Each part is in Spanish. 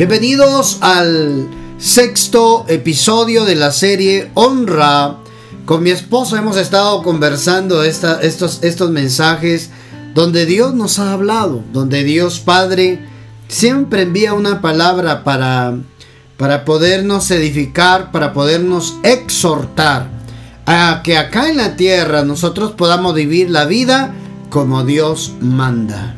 Bienvenidos al sexto episodio de la serie Honra. Con mi esposo hemos estado conversando estos, estos mensajes donde Dios nos ha hablado, donde Dios Padre siempre envía una palabra para, para podernos edificar, para podernos exhortar a que acá en la tierra nosotros podamos vivir la vida como Dios manda.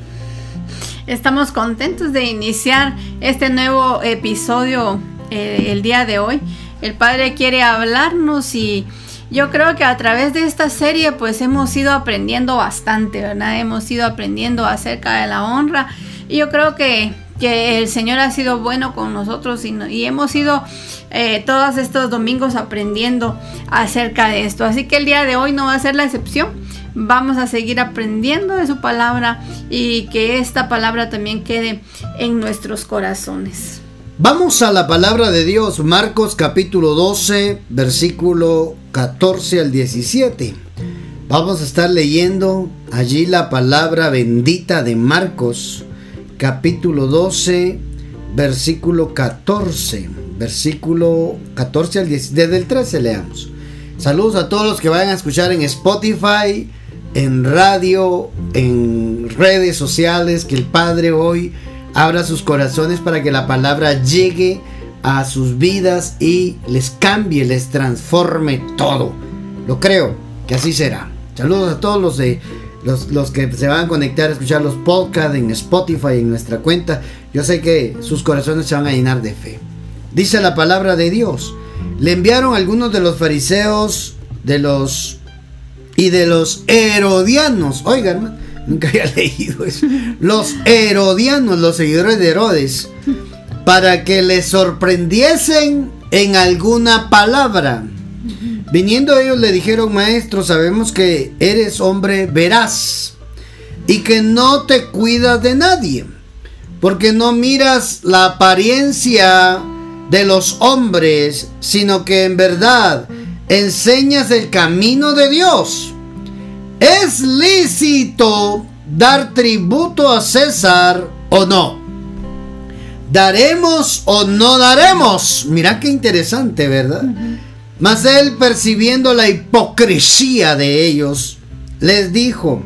Estamos contentos de iniciar este nuevo episodio eh, el día de hoy. El Padre quiere hablarnos y yo creo que a través de esta serie pues hemos ido aprendiendo bastante, ¿verdad? Hemos ido aprendiendo acerca de la honra y yo creo que, que el Señor ha sido bueno con nosotros y, hemos ido eh, todos estos domingos aprendiendo acerca de esto. Así que el día de hoy no va a ser la excepción vamos a seguir aprendiendo de su palabra y que esta palabra también quede en nuestros corazones. Vamos a la palabra de Dios, Marcos capítulo 12, versículo 14 al 17. Vamos a estar leyendo allí la palabra bendita de Marcos, capítulo 12, versículo 14. Versículo 14 al 17. Desde el 13 leamos. Saludos a todos los que vayan a escuchar en Spotify, en radio, en redes sociales, que el Padre hoy abra sus corazones para que la palabra llegue a sus vidas y les cambie, les transforme todo. Lo creo que así será. Saludos a todos los de los, que se van a conectar a escuchar los podcasts en Spotify, en nuestra cuenta. Yo sé que sus corazones se van a llenar de fe. Dice la palabra de Dios. Le enviaron algunos de los fariseos, de los y de los herodianos. Oigan, nunca había leído eso. Los herodianos, los seguidores de Herodes, para que les sorprendiesen en alguna palabra. Viniendo ellos le dijeron, maestro, sabemos que eres hombre veraz y que no te cuidas de nadie, porque no miras la apariencia de los hombres, sino que en verdad enseñas el camino de Dios. ¿Es lícito dar tributo a César o no? ¿Daremos o no daremos? Mira qué interesante, ¿verdad? Mas él, percibiendo la hipocresía de ellos, les dijo,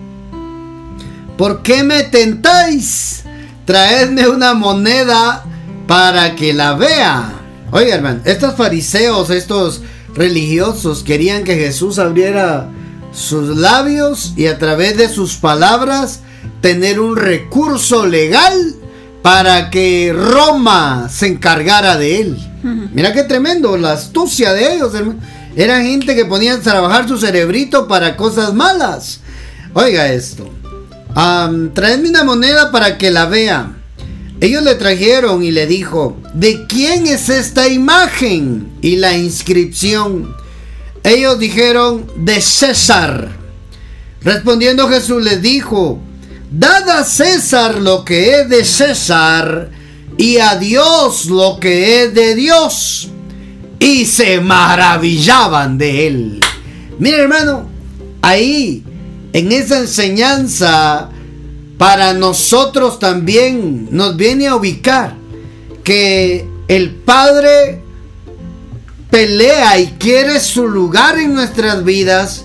¿por qué me tentáis? Traedme una moneda para que la vea. Oiga, hermano, estos fariseos, estos religiosos querían que Jesús abriera sus labios y a través de sus palabras tener un recurso legal para que Roma se encargara de él. Mira qué tremendo, la astucia de ellos. Eran gente que ponían a trabajar su cerebrito para cosas malas. Oiga esto. traedme una moneda para que la vea. Ellos le trajeron y le dijo, ¿de quién es esta imagen y la inscripción? Ellos dijeron, de César. Respondiendo Jesús les dijo, dad a César lo que es de César y a Dios lo que es de Dios. Y se maravillaban de él. Mira hermano, ahí, en esa enseñanza, para nosotros también nos viene a ubicar que el Padre pelea y quiere su lugar en nuestras vidas,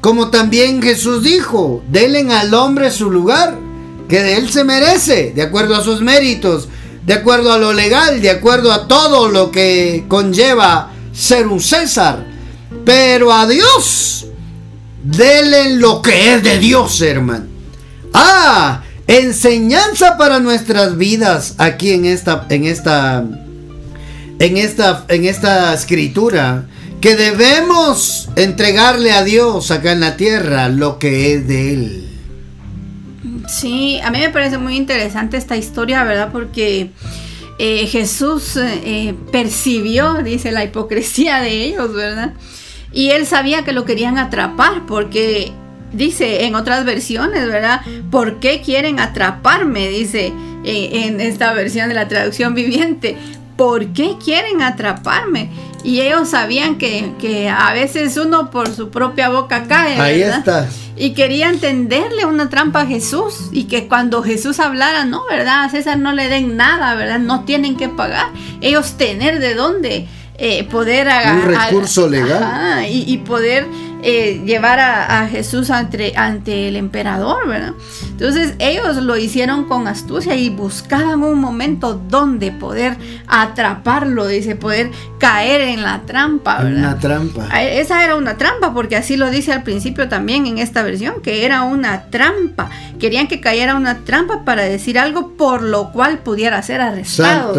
como también Jesús dijo, denle al hombre su lugar, que de él se merece, de acuerdo a sus méritos, de acuerdo a lo legal, de acuerdo a todo lo que conlleva ser un César. Pero a Dios, denle lo que es de Dios, hermano. Ah, enseñanza para nuestras vidas aquí en esta en esta en esta en esta escritura que debemos entregarle a Dios acá en la tierra lo que es de él. Sí, a mí me parece muy interesante esta historia, ¿verdad? Porque eh, Jesús eh, percibió, dice, la hipocresía de ellos, ¿verdad? Y él sabía que lo querían atrapar porque dice en otras versiones, ¿verdad? ¿Por qué quieren atraparme? Dice eh, en esta versión de la traducción viviente. ¿Por qué quieren atraparme? Y ellos sabían que, a veces uno por su propia boca cae. Ahí está. y quería entenderle una trampa a Jesús y que cuando Jesús hablara, no, ¿verdad? A César no le den nada, ¿verdad? No tienen que pagar. Ellos tener de dónde eh, poder agarrar. Un recurso legal. y, poder eh, llevar a, Jesús ante, ante el emperador, ¿verdad? Entonces ellos lo hicieron con astucia y buscaban un momento donde poder atraparlo, dice, poder caer en la trampa, ¿verdad? Una trampa. Esa era una trampa, porque así lo dice al principio también en esta versión, que era una trampa. Querían que cayera una trampa para decir algo por lo cual pudiera ser arrestado.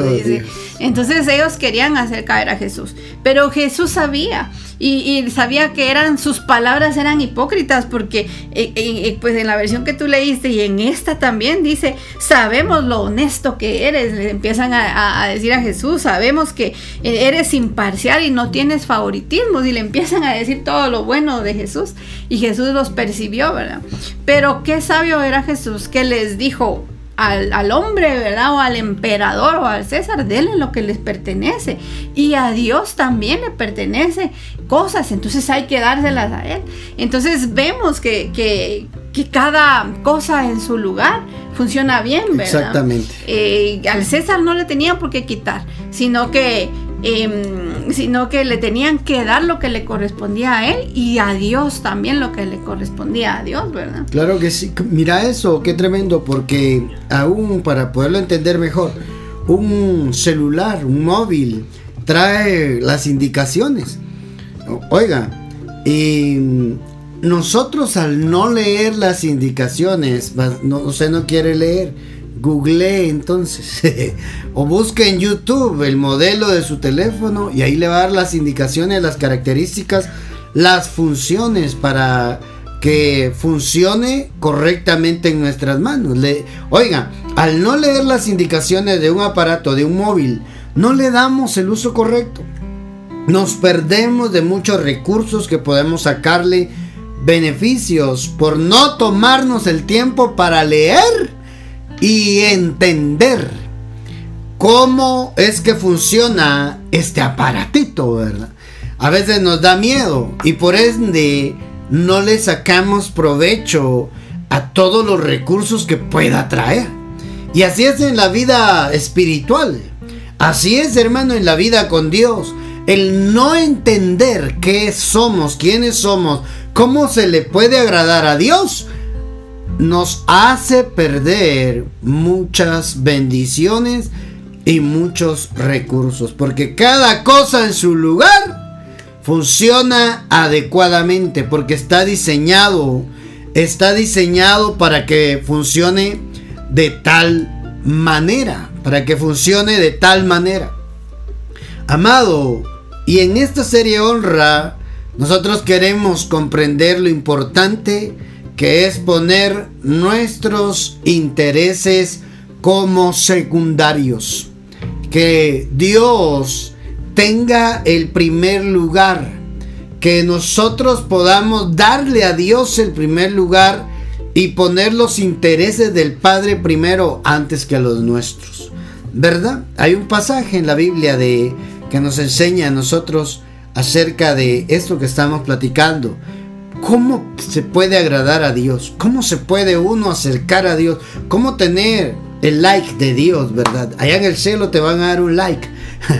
Entonces ellos querían hacer caer a Jesús. Pero Jesús sabía y, sabía que eran sus palabras eran hipócritas porque eh, eh, eh, pues en la versión que tú leíste y en esta también dice sabemos lo honesto que eres le empiezan a, decir a Jesús sabemos que eres imparcial y no tienes favoritismos y le empiezan a decir todo lo bueno de Jesús y Jesús los percibió verdad pero qué sabio era Jesús que les dijo al, hombre, ¿verdad? O al emperador o al César, denle lo que les pertenece. Y a Dios también le pertenece cosas, entonces hay que dárselas a Él. Entonces vemos que, que, cada cosa en su lugar funciona bien, ¿verdad? Exactamente. Eh, al César no le tenían por qué quitar, sino que Em, sino que le tenían que dar lo que le correspondía a él y a Dios también lo que le correspondía a Dios, ¿verdad? Claro que sí. Mira eso, qué tremendo, porque aún para poderlo entender mejor, un celular, un móvil, trae las indicaciones. Oiga, y nosotros al no leer las indicaciones, no, usted no quiere leer, Google entonces o busque en YouTube el modelo de su teléfono y ahí le va a dar las indicaciones, las características, las funciones para que funcione correctamente en nuestras manos. Oiga, al no leer las indicaciones de un aparato, de un móvil, no le damos el uso correcto. Nos perdemos de muchos recursos que podemos sacarle beneficios por no tomarnos el tiempo para leer y entender cómo es que funciona este aparatito, ¿verdad? A veces nos da miedo y por ende no le sacamos provecho a todos los recursos que pueda traer. Y así es en la vida espiritual. Así es, hermano, en la vida con Dios. El no entender qué somos, quiénes somos, cómo se le puede agradar a Dios, nos hace perder muchas bendiciones y muchos recursos. Porque cada cosa en su lugar funciona adecuadamente. Porque está diseñado. Está diseñado para que funcione de tal manera. Para que funcione de tal manera. Amado, y en esta serie honra, nosotros queremos comprender lo importante que es poner nuestros intereses como secundarios. Que Dios tenga el primer lugar. Que nosotros podamos darle a Dios el primer lugar y poner los intereses del Padre primero antes que los nuestros. ¿Verdad? Hay un pasaje en la Biblia de que nos enseña a nosotros acerca de esto que estamos platicando. ¿Cómo se puede agradar a Dios? ¿Cómo se puede uno acercar a Dios? ¿Cómo tener el like de Dios, verdad? Allá en el cielo te van a dar un like,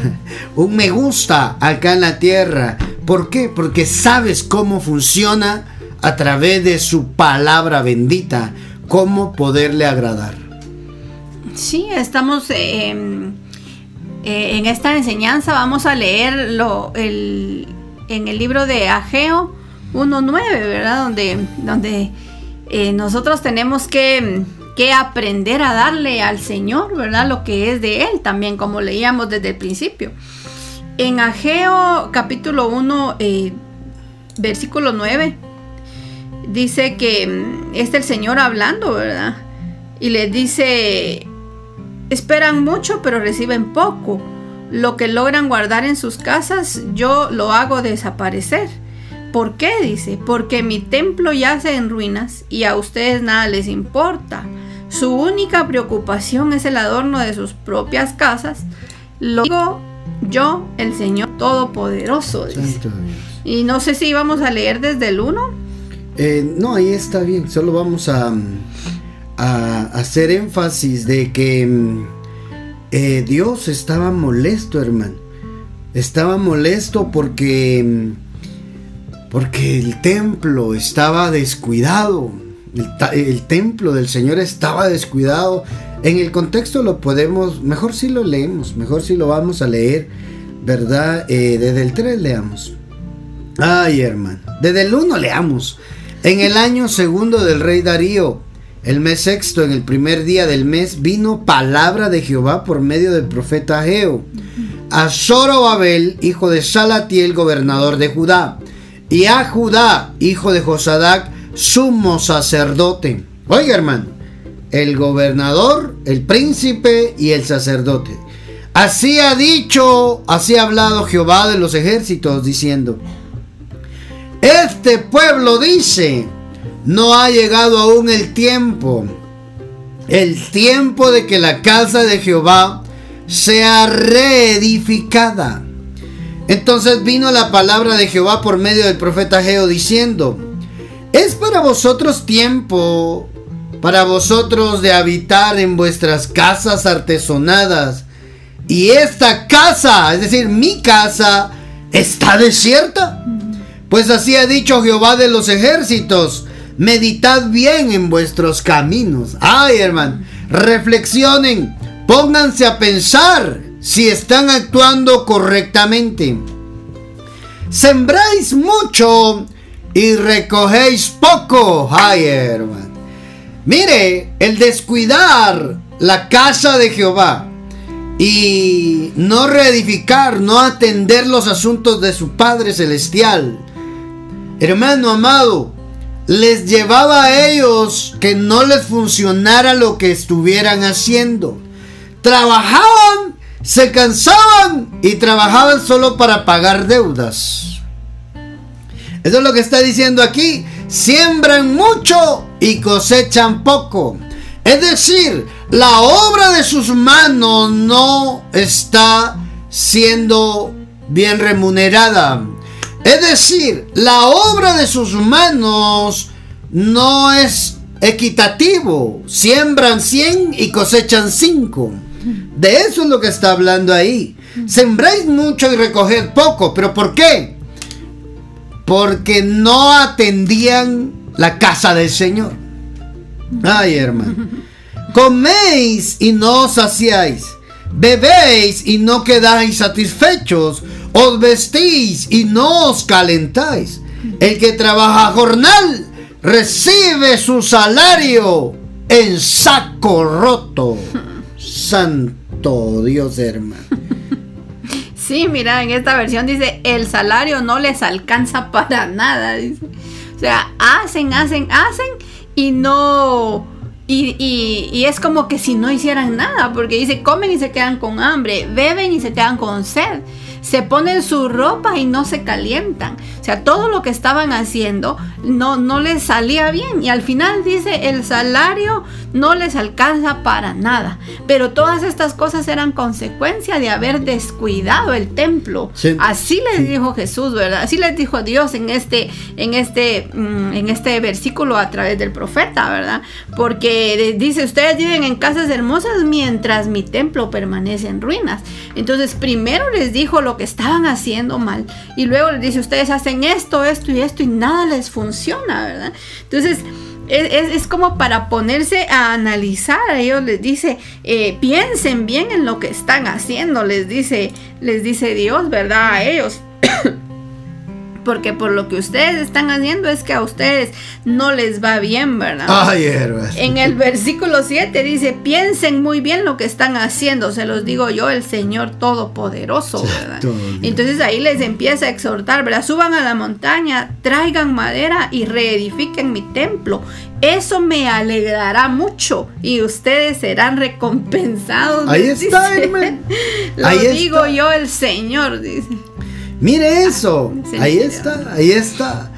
un me gusta acá en la tierra. ¿Por qué? Porque sabes cómo funciona a través de su palabra bendita, cómo poderle agradar. Sí, estamos em, eh, en esta enseñanza, vamos a leer en el libro de Ageo 1.9, ¿verdad? Donde, donde eh, nosotros tenemos que, que, aprender a darle al Señor, ¿verdad? Lo que es de Él también, como leíamos desde el principio. En Ageo capítulo 1, eh, versículo 9, dice que mm, es el Señor hablando, ¿verdad? Y les dice, esperan mucho pero reciben poco. Lo que logran guardar en sus casas, yo lo hago desaparecer. ¿Por qué? Dice, porque mi templo yace en ruinas y a ustedes nada les importa. Su única preocupación es el adorno de sus propias casas. Lo digo yo, el Señor Todopoderoso. Y no sé si íbamos a leer desde el 1. Eh, no, ahí está bien. Solo vamos a, a hacer énfasis de que mm, eh, Dios estaba molesto, hermano. Estaba molesto porque mm, porque el templo estaba descuidado. El, templo del Señor estaba descuidado. En el contexto lo podemos, mejor si lo leemos, mejor si lo vamos a leer, ¿verdad? Eh, desde el 3 leamos. Ay, hermano. Desde el 1 leamos. En el año segundo del rey Darío, el mes sexto, en el primer día del mes, vino palabra de Jehová por medio del profeta Ageo a Zorobabel, hijo de Salatiel, gobernador de Judá, y a Judá, hijo de Josadac, sumo sacerdote. Oiga, hermano, el gobernador, el príncipe y el sacerdote. Así ha dicho, así ha hablado Jehová de los ejércitos, diciendo, este pueblo dice, no ha llegado aún el tiempo, el tiempo de que la casa de Jehová sea reedificada. Entonces vino la palabra de Jehová por medio del profeta Geo diciendo, es para vosotros tiempo, para vosotros de habitar en vuestras casas artesonadas. Y esta casa, es decir, mi casa, está desierta. Pues así ha dicho Jehová de los ejércitos. Meditad bien en vuestros caminos. Ay, hermano, reflexionen, pónganse a pensar si están actuando correctamente. Sembráis mucho y recogéis poco. Hermano. Mire, el descuidar la casa de Jehová y no reedificar, no atender los asuntos de su Padre Celestial, hermano amado, les llevaba a ellos que no les funcionara lo que estuvieran haciendo. Trabajaban, se cansaban y trabajaban solo para pagar deudas. Eso es lo que está diciendo aquí. Siembran mucho y cosechan poco. Es decir, la obra de sus manos no está siendo bien remunerada. Es decir, la obra de sus manos no es equitativo. Siembran 100 y cosechan 5. De eso es lo que está hablando ahí. Sembráis mucho y recoged poco. ¿Pero por qué? Porque no atendían la casa del Señor. Ay, hermano. Coméis y no os saciáis. Bebéis y no quedáis satisfechos os vestís y no os calentáis. El que trabaja jornal recibe su salario en saco roto. Santo Dios hermano. Sí, mira, en esta versión dice, el salario no les alcanza para nada. O sea, hacen, hacen, hacen y no... Y, y, es como que si no hicieran nada, porque dice, comen y se quedan con hambre, beben y se quedan con sed se ponen su ropa y no se calientan. O sea, todo lo que estaban haciendo no, no les salía bien. Y al final dice, el salario no les alcanza para nada. Pero todas estas cosas eran consecuencia de haber descuidado el templo. Así les dijo Jesús, ¿verdad? Así les dijo Dios en este, en este, mm, en este versículo a través del profeta, ¿verdad? Porque dice, ustedes viven en casas hermosas mientras mi templo permanece en ruinas. Entonces, primero les dijo lo que estaban haciendo mal. Y luego les dice, ustedes hacen esto, esto y esto y nada les funciona, ¿verdad? Entonces, es, como para ponerse a analizar. A ellos les dice, eh, piensen bien en lo que están haciendo, les dice, les dice Dios, ¿verdad? A ellos. Porque por lo que ustedes están haciendo es que a ustedes no les va bien, ¿verdad? Ay, en el versículo 7 dice, piensen muy bien lo que están haciendo, se los digo yo, el Señor Todopoderoso, ¿verdad? Entonces ahí les empieza a exhortar, ¿verdad? Suban a la montaña, traigan madera y reedifiquen mi templo. Eso me alegrará mucho y ustedes serán recompensados. Ahí está, hermano. Lo digo yo, el Señor, dice. Mire eso. ahí está, ahí está.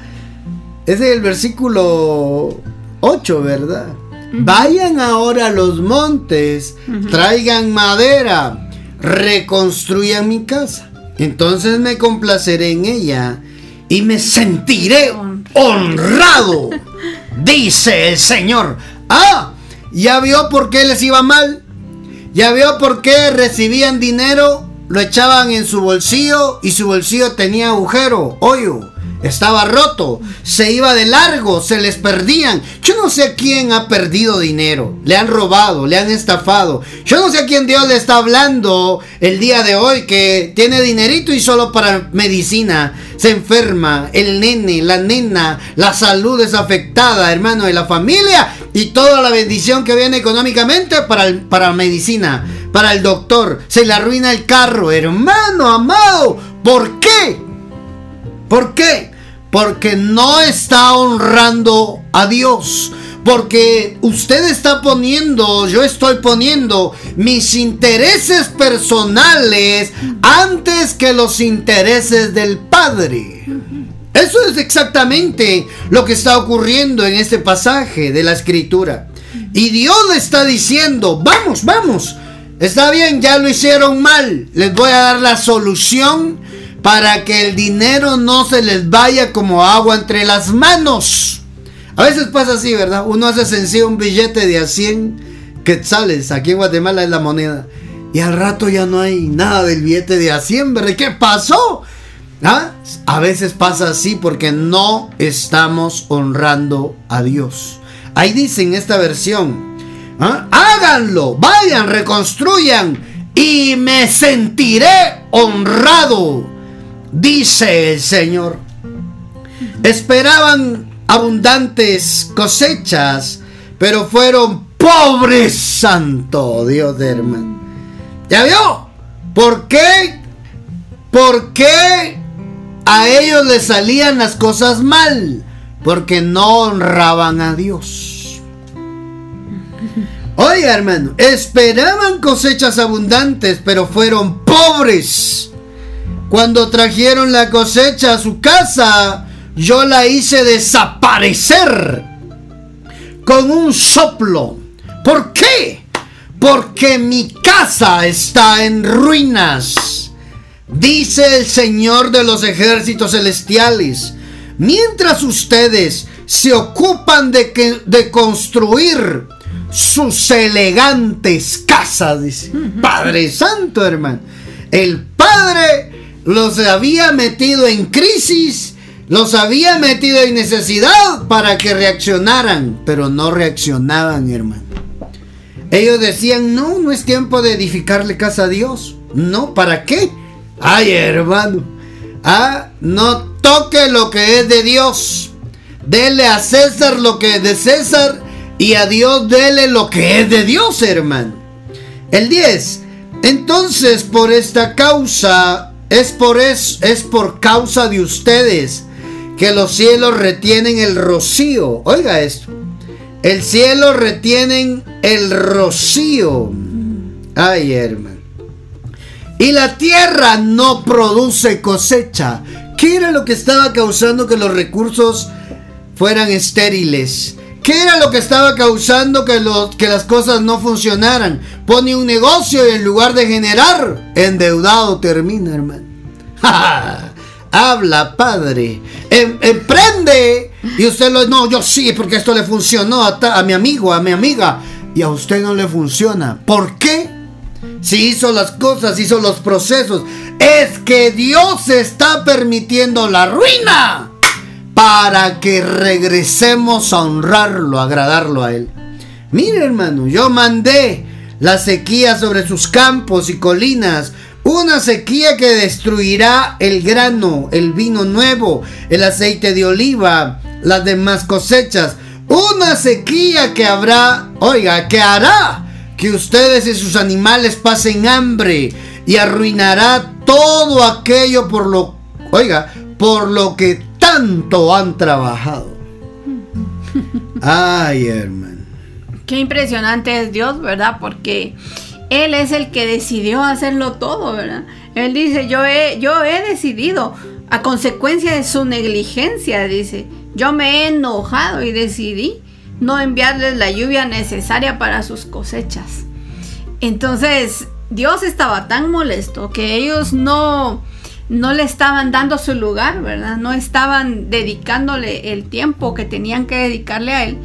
Es el versículo 8, ¿verdad? Vayan ahora a los montes, traigan madera, reconstruyan mi casa. Entonces me complaceré en ella y me sentiré honrado, dice el Señor. Ah, ya vio por qué les iba mal. Ya vio por qué recibían dinero, lo echaban en su bolsillo y su bolsillo tenía agujero, hoyo estaba roto, se iba de largo, se les perdían. Yo no sé quién ha perdido dinero, le han robado, le han estafado. Yo no sé a quién Dios le está hablando el día de hoy que tiene dinerito y solo para medicina se enferma, el nene, la nena, la salud es afectada, hermano, de la familia y toda la bendición que viene económicamente para, para medicina, para el doctor. Se le arruina el carro, hermano amado. ¿Por qué? ¿Por qué? Porque no está honrando a Dios. Porque usted está poniendo, yo estoy poniendo mis intereses personales antes que los intereses del Padre. Eso es exactamente lo que está ocurriendo en este pasaje de la escritura. Y Dios le está diciendo, vamos, vamos, está bien, ya lo hicieron mal, les voy a dar la solución para que el dinero no se les vaya como agua entre las manos. A veces pasa así, ¿verdad? Uno hace sencillo un billete de a 100 quetzales, aquí en Guatemala es la moneda, y al rato ya no hay nada del billete de a 100, ¿verdad? ¿Qué pasó? ¿Ah? A veces pasa así porque no estamos honrando a Dios. Ahí dice en esta versión, ¿ah? háganlo, vayan, reconstruyan y me sentiré honrado dice el Señor. Esperaban abundantes cosechas, pero fueron pobres, santo Dios de hermano. ¿Ya vio? ¿Por qué? ¿Por qué a ellos les salían las cosas mal? Porque no honraban a Dios. Oiga, hermano, esperaban cosechas abundantes, pero fueron pobres. Cuando trajeron la cosecha a su casa, yo la hice desaparecer con un soplo. ¿Por qué? Porque mi casa está en ruinas. Dice el Señor de los ejércitos celestiales. Mientras ustedes se ocupan de, que, de construir sus elegantes casas, dice. Padre Santo, hermano. El Padre los había metido en crisis, los había metido en necesidad para que reaccionaran, pero no reaccionaban, hermano. Ellos decían, no, no es tiempo de edificarle casa a Dios. No, ¿para qué? Ay, hermano. Ah, no toque lo que es de Dios. Dele a César lo que es de César y a Dios dele lo que es de Dios, hermano. El 10. Entonces, por esta causa, es por, es, por causa de ustedes que los cielos retienen el rocío. Oiga esto. El cielo retienen el rocío. Ay, hermano. Y la tierra no produce cosecha. ¿Qué era lo que estaba causando que los recursos fueran estériles? ¿Qué era lo que estaba causando que, que las cosas no funcionaran? Pone un negocio y en lugar de generar, endeudado termina, hermano. Habla, padre. Em, emprende. Y usted lo. No, yo sí, porque esto le funcionó a, a mi amigo, a mi amiga. Y a usted no le funciona. ¿Por qué? Si hizo las cosas, hizo los procesos. Es que Dios está permitiendo la ruina para que regresemos a honrarlo, a agradarlo a Él. Mire hermano, yo mandé la sequía sobre sus campos y colinas, una sequía que destruirá el grano, el vino nuevo, el aceite de oliva, las demás cosechas. Una sequía que habrá, oiga, que hará que ustedes y sus animales pasen hambre y arruinará todo aquello por lo, oiga, por lo que tanto han trabajado. Ay, hermano. Qué impresionante es Dios, ¿verdad? Porque Él es el que decidió hacerlo todo, ¿verdad? Él dice, yo he, yo he decidido, a consecuencia de su negligencia, dice, yo me he enojado y decidí no enviarles la lluvia necesaria para sus cosechas. Entonces, Dios estaba tan molesto que ellos no no le estaban dando su lugar, ¿verdad? No estaban dedicándole el tiempo que tenían que dedicarle a él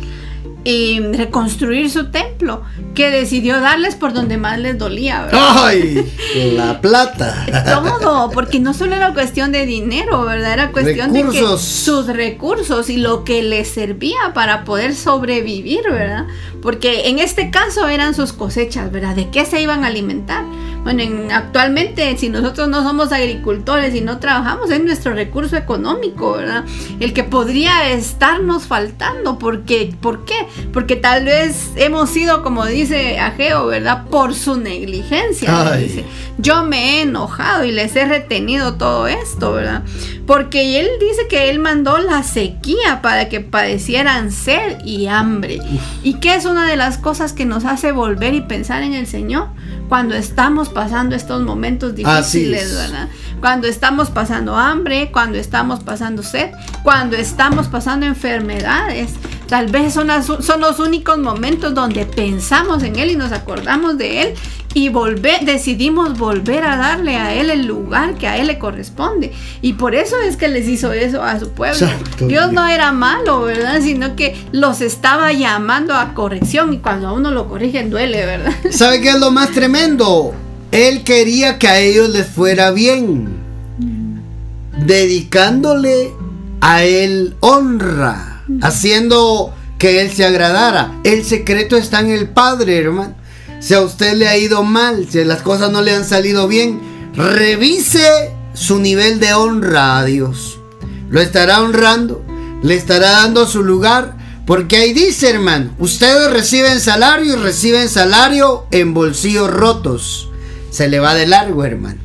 y reconstruir su templo, que decidió darles por donde más les dolía. ¿verdad? ¡Ay! La plata. Todo, porque no solo era cuestión de dinero, ¿verdad? Era cuestión de que sus recursos y lo que les servía para poder sobrevivir, ¿verdad? Porque en este caso eran sus cosechas, ¿verdad? ¿De qué se iban a alimentar? Bueno, actualmente si nosotros no somos agricultores y no trabajamos, es nuestro recurso económico, ¿verdad? El que podría estarnos faltando. Porque, ¿Por qué? Porque tal vez hemos sido, como dice Ageo, ¿verdad? Por su negligencia. Dice, yo me he enojado y les he retenido todo esto, ¿verdad? Porque él dice que él mandó la sequía para que padecieran sed y hambre. ¿Y qué es una de las cosas que nos hace volver y pensar en el Señor? Cuando estamos pasando estos momentos difíciles, ¿verdad? Cuando estamos pasando hambre, cuando estamos pasando sed, cuando estamos pasando enfermedades. Tal vez son, son los únicos momentos donde pensamos en Él y nos acordamos de Él y volver, decidimos volver a darle a Él el lugar que a Él le corresponde. Y por eso es que les hizo eso a su pueblo. Dios no era malo, ¿verdad? Sino que los estaba llamando a corrección y cuando a uno lo corrigen duele, ¿verdad? ¿Sabe qué es lo más tremendo? Él quería que a ellos les fuera bien, dedicándole a Él honra, haciendo que Él se agradara. El secreto está en el Padre, hermano. Si a usted le ha ido mal, si las cosas no le han salido bien, revise su nivel de honra a Dios. Lo estará honrando, le estará dando su lugar, porque ahí dice, hermano, ustedes reciben salario y reciben salario en bolsillos rotos. Se le va de largo, hermano.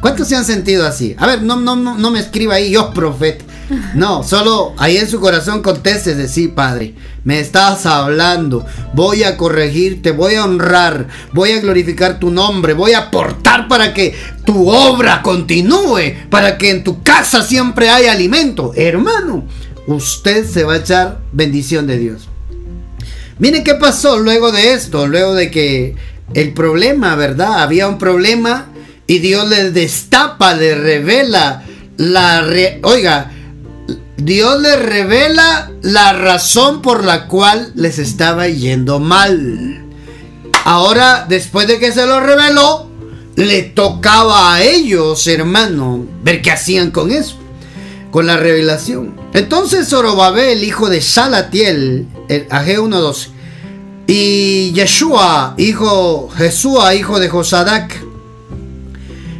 ¿Cuántos se han sentido así? A ver, no, no, no, me escriba ahí, yo profeta. No, solo ahí en su corazón conteste de sí, Padre. Me estás hablando. Voy a corregirte, voy a honrar, voy a glorificar tu nombre, voy a aportar para que tu obra continúe, para que en tu casa siempre haya alimento. Hermano, usted se va a echar bendición de Dios. Miren qué pasó luego de esto, luego de que el problema, ¿verdad? Había un problema y Dios le destapa, le revela la... Oiga, Dios les revela la razón por la cual les estaba yendo mal. Ahora, después de que se lo reveló, le tocaba a ellos, hermano, ver qué hacían con eso, con la revelación. Entonces Zorobabel, hijo de Salatiel, el AG 1.12, y Yeshua, hijo, Jesúa, hijo de Josadac,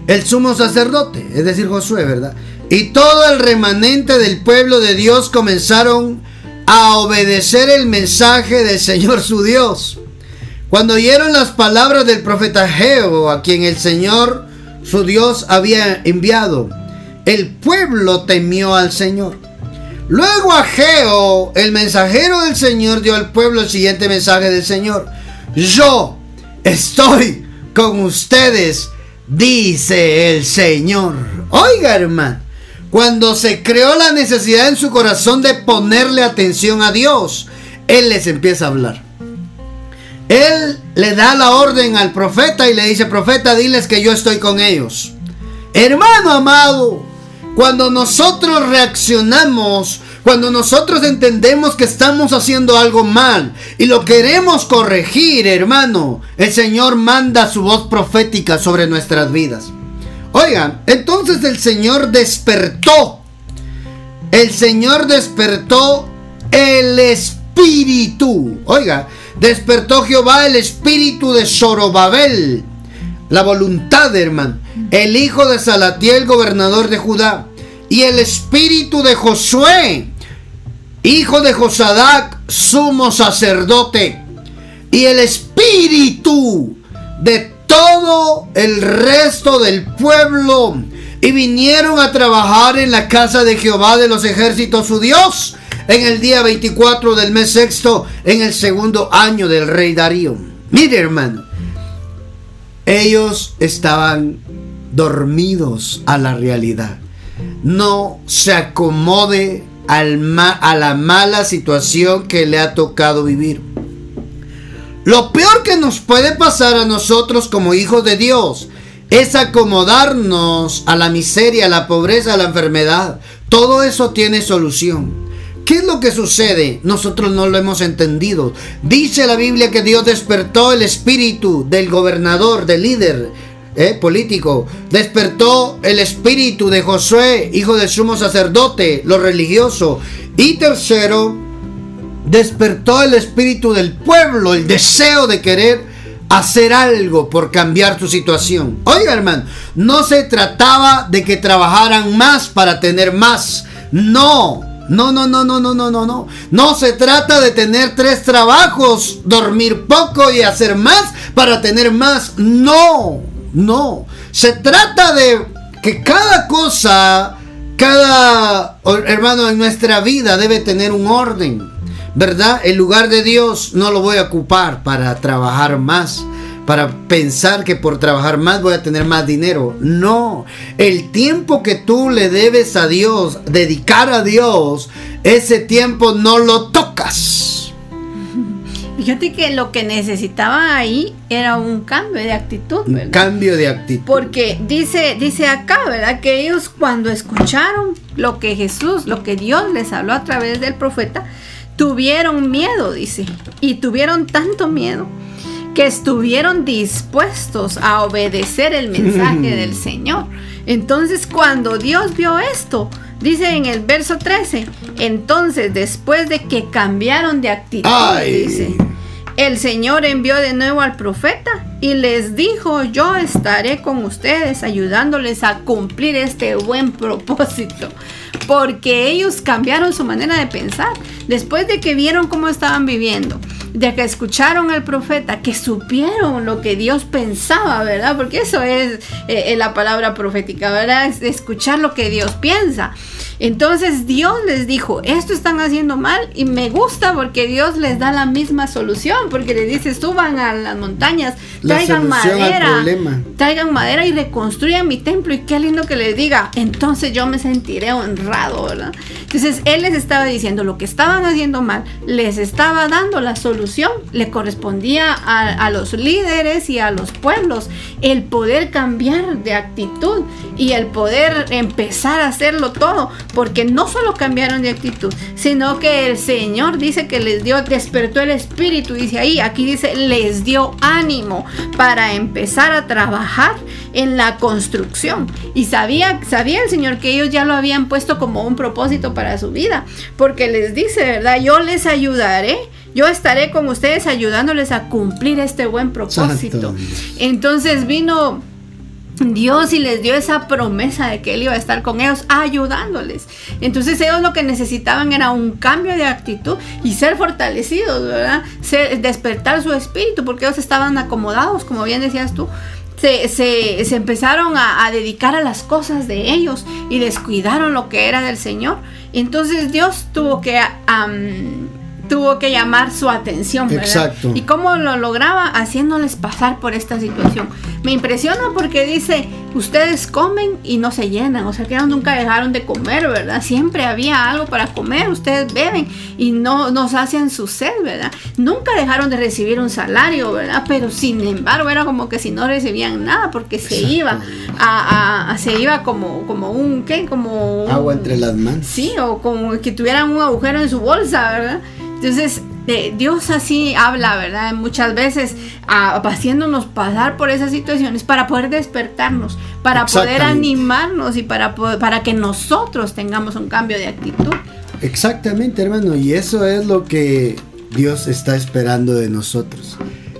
el sumo sacerdote, es decir, Josué, ¿verdad? Y todo el remanente del pueblo de Dios comenzaron a obedecer el mensaje del Señor su Dios. Cuando oyeron las palabras del profeta Geo, a quien el Señor su Dios había enviado, el pueblo temió al Señor. Luego Ageo, el mensajero del Señor, dio al pueblo el siguiente mensaje del Señor. Yo estoy con ustedes, dice el Señor. Oiga, hermano. Cuando se creó la necesidad en su corazón de ponerle atención a Dios, Él les empieza a hablar. Él le da la orden al profeta y le dice, profeta, diles que yo estoy con ellos. Hermano amado, cuando nosotros reaccionamos, cuando nosotros entendemos que estamos haciendo algo mal y lo queremos corregir, hermano, el Señor manda su voz profética sobre nuestras vidas. Oigan, entonces el Señor despertó. El Señor despertó el espíritu. Oiga, despertó Jehová el espíritu de Zorobabel. La voluntad, hermano. El hijo de Salatiel, gobernador de Judá. Y el espíritu de Josué, hijo de Josadac, sumo sacerdote. Y el espíritu de todo el resto del pueblo y vinieron a trabajar en la casa de Jehová de los ejércitos su Dios en el día 24 del mes sexto en el segundo año del rey Darío. Mire hermano, ellos estaban dormidos a la realidad. No se acomode al a la mala situación que le ha tocado vivir. Lo peor que nos puede pasar a nosotros como hijos de Dios es acomodarnos a la miseria, a la pobreza, a la enfermedad. Todo eso tiene solución. ¿Qué es lo que sucede? Nosotros no lo hemos entendido. Dice la Biblia que Dios despertó el espíritu del gobernador, del líder eh, político. Despertó el espíritu de Josué, hijo del sumo sacerdote, lo religioso. Y tercero, despertó el espíritu del pueblo, el deseo de querer hacer algo por cambiar su situación. Oiga, hermano, no se trataba de que trabajaran más para tener más. No, no, no, no, no, no, no, no, no. No se trata de tener tres trabajos, dormir poco y hacer más para tener más. No, no. Se trata de que cada cosa, cada hermano en nuestra vida debe tener un orden. ¿Verdad? El lugar de Dios no lo voy a ocupar para trabajar más para pensar que por trabajar más voy a tener más dinero. No, el tiempo que tú le debes a Dios, dedicar a Dios, ese tiempo no lo tocas. Fíjate que lo que necesitaba ahí era un cambio de actitud. Un cambio de actitud. Porque dice, dice acá, ¿verdad? Que ellos cuando escucharon lo que Jesús, lo que Dios les habló a través del profeta, tuvieron miedo, dice. Y tuvieron tanto miedo que estuvieron dispuestos a obedecer el mensaje del Señor. Entonces cuando Dios vio esto, dice en el verso 13, entonces después de que cambiaron de actitud, dice, el Señor envió de nuevo al profeta y les dijo, yo estaré con ustedes ayudándoles a cumplir este buen propósito. Porque ellos cambiaron su manera de pensar después de que vieron cómo estaban viviendo de que escucharon al profeta, que supieron lo que Dios pensaba, ¿verdad? Porque eso es eh, eh, la palabra profética, ¿verdad? Es escuchar lo que Dios piensa. Entonces Dios les dijo, esto están haciendo mal y me gusta porque Dios les da la misma solución, porque les dice, suban a las montañas, traigan madera, traigan madera y reconstruyan mi templo. Y qué lindo que les diga, entonces yo me sentiré honrado, ¿verdad? Entonces Él les estaba diciendo lo que estaban haciendo mal, les estaba dando la solución, le correspondía a, a los líderes y a los pueblos el poder cambiar de actitud y el poder empezar a hacerlo todo porque no solo cambiaron de actitud, sino que el Señor dice que les dio, despertó el espíritu, dice ahí, aquí dice, les dio ánimo para empezar a trabajar en la construcción. Y sabía, sabía el Señor que ellos ya lo habían puesto como un propósito para su vida, porque les dice, ¿verdad? Yo les ayudaré. Yo estaré con ustedes ayudándoles a cumplir este buen propósito. Entonces vino Dios y les dio esa promesa de que Él iba a estar con ellos ayudándoles. Entonces ellos lo que necesitaban era un cambio de actitud y ser fortalecidos, ¿verdad? despertar su espíritu porque ellos estaban acomodados, como bien decías tú. Se, empezaron a, dedicar a las cosas de ellos y descuidaron lo que era del Señor. Entonces Dios tuvo que tuvo que llamar su atención, ¿verdad? Exacto. ¿Y cómo lo lograba? Haciéndoles pasar por esta situación. Me impresiona porque dice, ustedes comen y no se llenan, o sea que ellos nunca dejaron de comer, ¿verdad? Siempre había algo para comer, ustedes beben y no nos hacen su sed, ¿verdad? Nunca dejaron de recibir un salario, ¿verdad? Pero sin embargo era como que si no recibían nada porque se iba a, se iba como, como un, ¿qué? Como... Agua entre las manos. Sí, o como que tuvieran un agujero en su bolsa, ¿verdad? Entonces, Dios así habla, ¿verdad? Muchas veces haciéndonos pasar por esas situaciones para poder despertarnos, para poder animarnos y para, para que nosotros tengamos un cambio de actitud. Exactamente, hermano, y eso es lo que Dios está esperando de nosotros,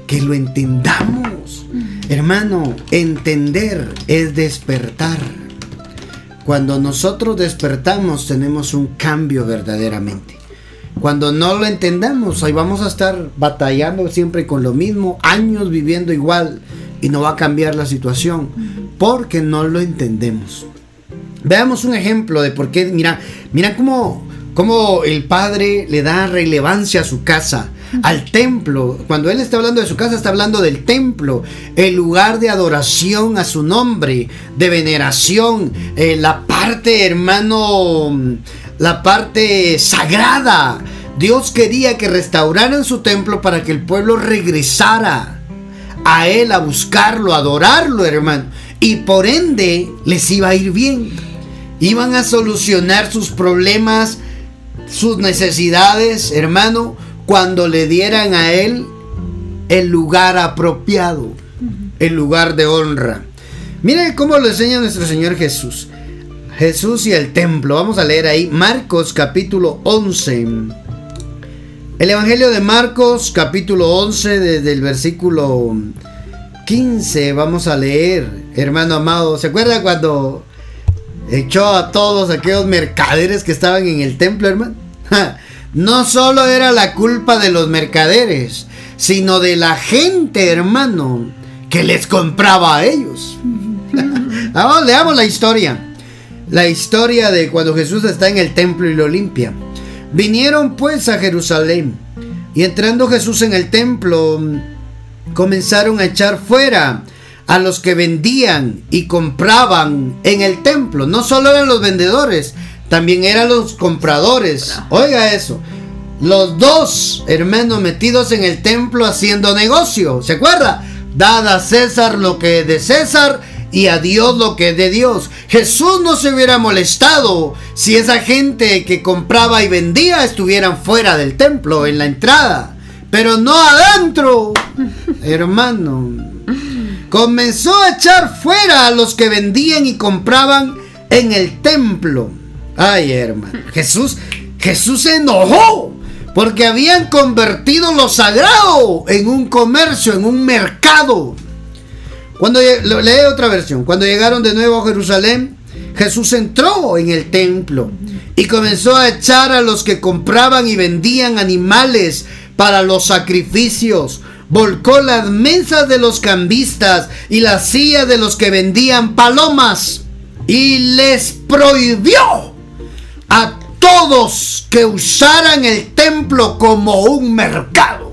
que lo entendamos. Hermano, entender es despertar. Cuando nosotros despertamos tenemos un cambio verdaderamente. Cuando no lo entendamos, ahí vamos a estar batallando siempre con lo mismo, años viviendo igual y no va a cambiar la situación porque no lo entendemos. Veamos un ejemplo de por qué, mira, mira cómo, cómo el padre le da relevancia a su casa, al templo. Cuando él está hablando de su casa, está hablando del templo, el lugar de adoración a su nombre, de veneración, eh, la parte, hermano, la parte sagrada. Dios quería que restauraran su templo para que el pueblo regresara a Él a buscarlo, a adorarlo, hermano. y por ende les iba a ir bien. Iban a solucionar sus problemas, sus necesidades, hermano, cuando le dieran a él el lugar apropiado, el lugar de honra. Miren cómo lo enseña nuestro Señor Jesús. Jesús y el templo. Vamos a leer ahí Marcos capítulo 11. El Evangelio de Marcos capítulo 11 desde el versículo 15 vamos a leer, hermano amado. ¿Se acuerda cuando echó a todos aquellos mercaderes que estaban en el templo, hermano? No solo era la culpa de los mercaderes, sino de la gente, hermano, que les compraba a ellos. Vamos, leamos la historia. La historia de cuando Jesús está en el templo y lo limpia. Vinieron pues a Jerusalén y entrando Jesús en el templo comenzaron a echar fuera a los que vendían y compraban en el templo. No solo eran los vendedores, también eran los compradores. Oiga eso. Los dos hermanos metidos en el templo haciendo negocio. ¿Se acuerda? Dada César lo que de César y a Dios lo que es de Dios. Jesús no se hubiera molestado si esa gente que compraba y vendía estuvieran fuera del templo, en la entrada, pero no adentro, hermano. Comenzó a echar fuera a los que vendían y compraban en el templo. Ay, hermano. Jesús, Jesús se enojó porque habían convertido lo sagrado en un comercio, en un mercado. Cuando lee otra versión, cuando llegaron de nuevo a Jerusalén, Jesús entró en el templo y comenzó a echar a los que compraban y vendían animales para los sacrificios. Volcó las mesas de los cambistas y las sillas de los que vendían palomas y les prohibió a todos que usaran el templo como un mercado.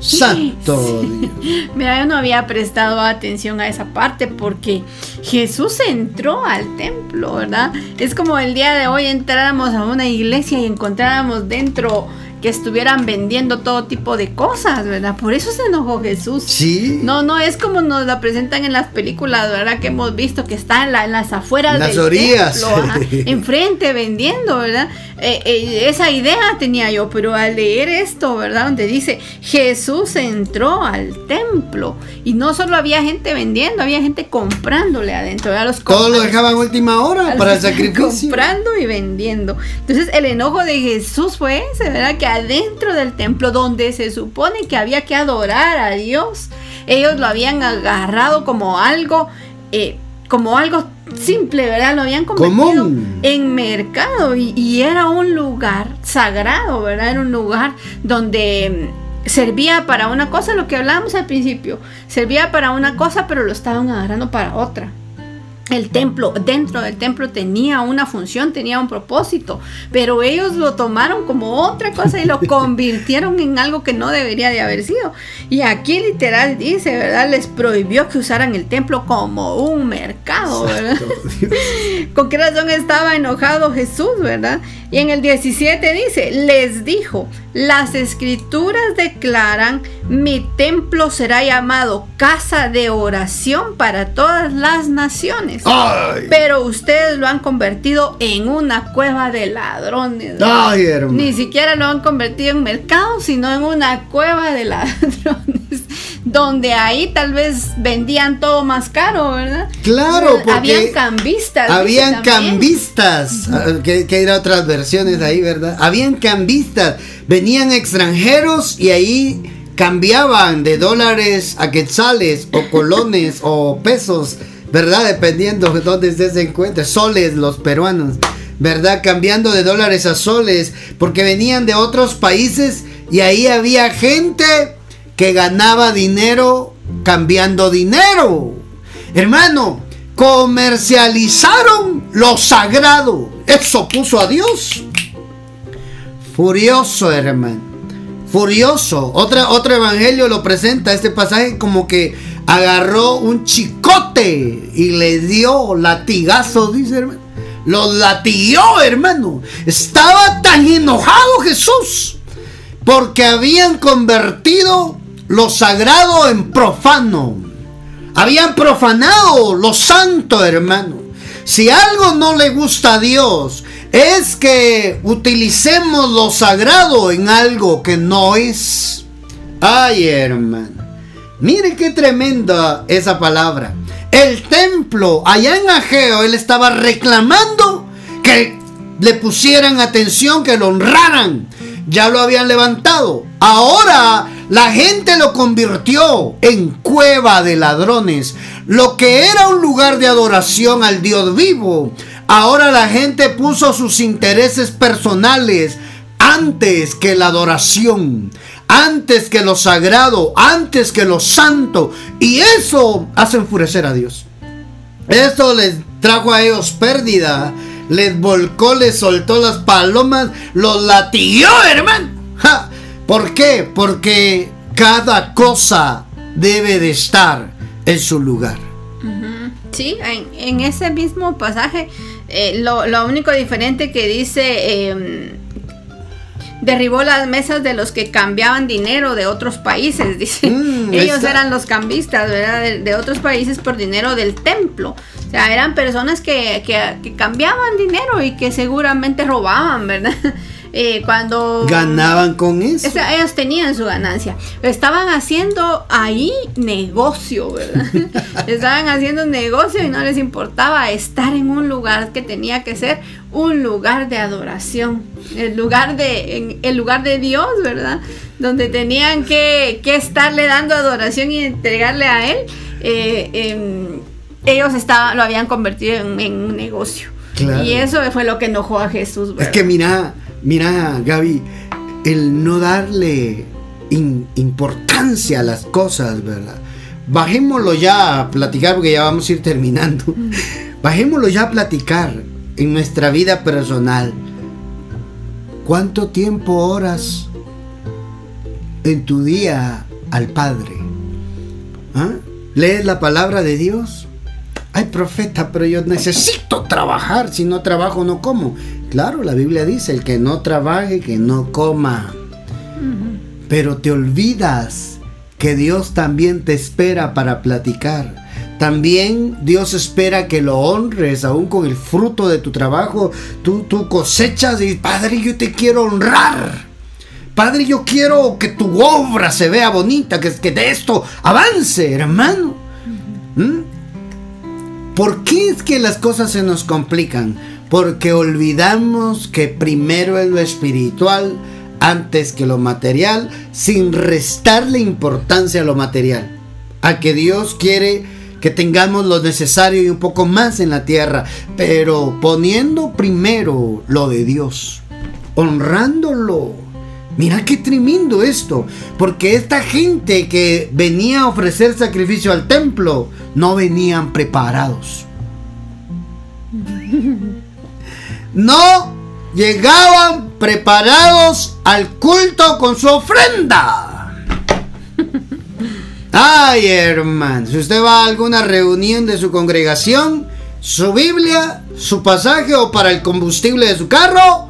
Santo Dios. Mira, yo no había prestado atención a esa parte porque Jesús entró al templo, ¿verdad? Es como el día de hoy entráramos a una iglesia y encontráramos dentro que estuvieran vendiendo todo tipo de cosas, ¿verdad? Por eso se enojó Jesús. Sí. No, no es como nos la presentan en las películas, ¿verdad? Que hemos visto que está en, las afueras las del orillas. enfrente vendiendo, ¿verdad? Eh, eh, esa idea tenía yo, pero al leer esto, ¿verdad? Donde dice Jesús entró al templo y no solo había gente vendiendo, había gente comprándole adentro. ¿verdad? Los Todo lo dejaban última hora para el sacrificio. Comprando y vendiendo. Entonces el enojo de Jesús fue ese, ¿verdad? Que adentro del templo donde se supone que había que adorar a Dios, ellos lo habían agarrado como algo, eh, como algo simple, ¿verdad? Lo habían convertido en mercado y, y, era un lugar sagrado, ¿verdad? Era un lugar donde mm, servía para una cosa, lo que hablábamos al principio, servía para una cosa, pero lo estaban agarrando para otra el templo, dentro del templo tenía una función, tenía un propósito, pero ellos lo tomaron como otra cosa y lo convirtieron en algo que no debería de haber sido. Y aquí literal dice, ¿verdad? Les prohibió que usaran el templo como un mercado, ¿verdad? ¿Con qué razón estaba enojado Jesús, verdad? Y en el 17 dice, les dijo, las escrituras declaran, mi templo será llamado casa de oración para todas las naciones. Pero ustedes lo han convertido en una cueva de ladrones. Ni siquiera lo han convertido en mercado, sino en una cueva de ladrones. Donde ahí tal vez vendían todo más caro, ¿verdad? Claro, porque habían cambistas. Habían cambistas. Ah, que, que ir otras versiones ahí, ¿verdad? Habían cambistas. Venían extranjeros y ahí cambiaban de dólares a quetzales o colones o pesos ¿verdad? Dependiendo de dónde se encuentre, soles los peruanos, ¿verdad? Cambiando de dólares a soles, porque venían de otros países y ahí había gente que ganaba dinero cambiando dinero. Hermano, comercializaron lo sagrado. Eso puso a Dios. Furioso, hermano. Furioso. Otra, otro evangelio lo presenta este pasaje como que agarró un chicote y le dio latigazo, dice hermano. Lo latiguió, hermano. Estaba tan enojado Jesús porque habían convertido lo sagrado en profano. habían profanado lo santo, hermano. Si algo no le gusta a Dios, es que utilicemos lo sagrado en algo que no es. Ay, hermano. Mire qué tremenda esa palabra. El templo, allá en Ageo, él estaba reclamando que le pusieran atención, que lo honraran. Ya lo habían levantado. Ahora la gente lo convirtió en cueva de ladrones. Lo que era un lugar de adoración al Dios vivo. Ahora la gente puso sus intereses personales antes que la adoración antes que lo sagrado, antes que lo santo. Y eso hace enfurecer a Dios. Esto les trajo a ellos pérdida. Les volcó, les soltó las palomas, los latiguió, hermano. ¿Por qué? Porque cada cosa debe de estar en su lugar. Sí, en, ese mismo pasaje, eh, lo, único diferente que dice... Em, derribó las mesas de los que cambiaban dinero de otros países, dice. Mm, Ellos eran los cambistas, ¿verdad? De, otros países por dinero del templo. O sea, eran personas que, que cambiaban dinero y que seguramente robaban, ¿verdad? Eh, cuando ganaban con eso. ellos tenían su ganancia. Estaban haciendo ahí negocio, ¿verdad? Estaban haciendo negocio y no les importaba estar en un lugar que tenía que ser un lugar de adoración, el lugar de, el lugar de Dios, ¿verdad? Donde tenían que, estarle dando adoración y entregarle a Él. Eh, ellos estaba, lo habían convertido en, un negocio. Y eso fue lo que enojó a Jesús. ¿verdad? Es que mira, Mira, Gaby, el no darle importancia a las cosas, ¿verdad? Bajémoslo ya a platicar porque ya vamos a ir terminando. Bajémoslo ya a platicar en nuestra vida personal. ¿Cuánto tiempo oras en tu día al Padre? ¿Ah? ¿Lees la palabra de Dios? Ay, profeta, pero yo necesito trabajar. Si no trabajo, no como. Claro, la Biblia dice, el que no trabaje, que no coma. Pero te olvidas que Dios también te espera para platicar. También Dios espera que lo honres, aún con el fruto de tu trabajo. Tú, tú cosechas y Padre, yo te quiero honrar. Padre, yo quiero que tu obra se vea bonita, que, que de esto avance, hermano. ¿Mm? ¿Por qué es que las cosas se nos complican? porque olvidamos que primero es lo espiritual antes que lo material, sin restarle importancia a lo material. A que Dios quiere que tengamos lo necesario y un poco más en la tierra, pero poniendo primero lo de Dios, honrándolo. Mira qué tremendo esto, porque esta gente que venía a ofrecer sacrificio al templo no venían preparados. no llegaban preparados al culto con su ofrenda. Ay, hermano, si usted va a alguna reunión de su congregación, su Biblia, su pasaje o para el combustible de su carro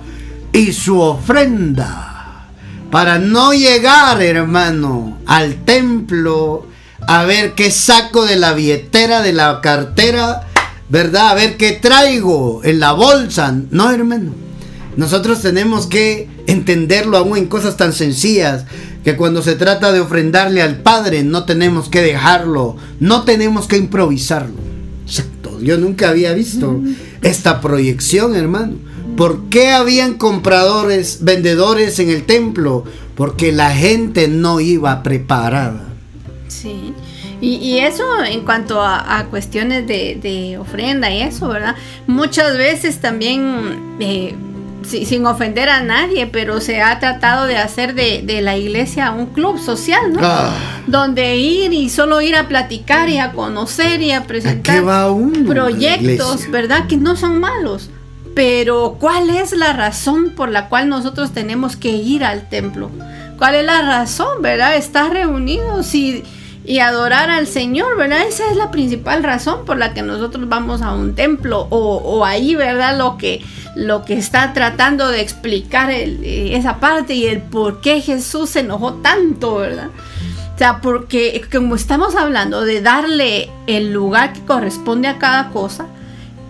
y su ofrenda. Para no llegar, hermano, al templo a ver qué saco de la billetera, de la cartera ¿verdad? A ver qué traigo en la bolsa. No, hermano. Nosotros tenemos que entenderlo aún en cosas tan sencillas que cuando se trata de ofrendarle al Padre no tenemos que dejarlo, no tenemos que improvisarlo. Exacto, yo nunca había visto esta proyección, hermano. ¿Por qué habían compradores, vendedores en el templo? Porque la gente no iba preparada. Sí. Y, eso en cuanto a, cuestiones de, ofrenda y eso, ¿verdad? Muchas veces también, eh, sin ofender a nadie, pero se ha tratado de hacer de, la iglesia un club social, ¿no? Ah. Donde ir y solo ir a platicar y a conocer y a presentar proyectos, ¿verdad? Que no son malos. Pero ¿cuál es la razón por la cual nosotros tenemos que ir al templo? ¿Cuál es la razón, verdad? Estar reunidos y y adorar al Señor, ¿verdad? Esa es la principal razón por la que nosotros vamos a un templo o, ahí, ¿verdad? Lo que, lo que está tratando de explicar eh, esa parte y el por qué Jesús se enojó tanto, ¿verdad? sea, porque como estamos hablando de darle el lugar que corresponde a cada cosa,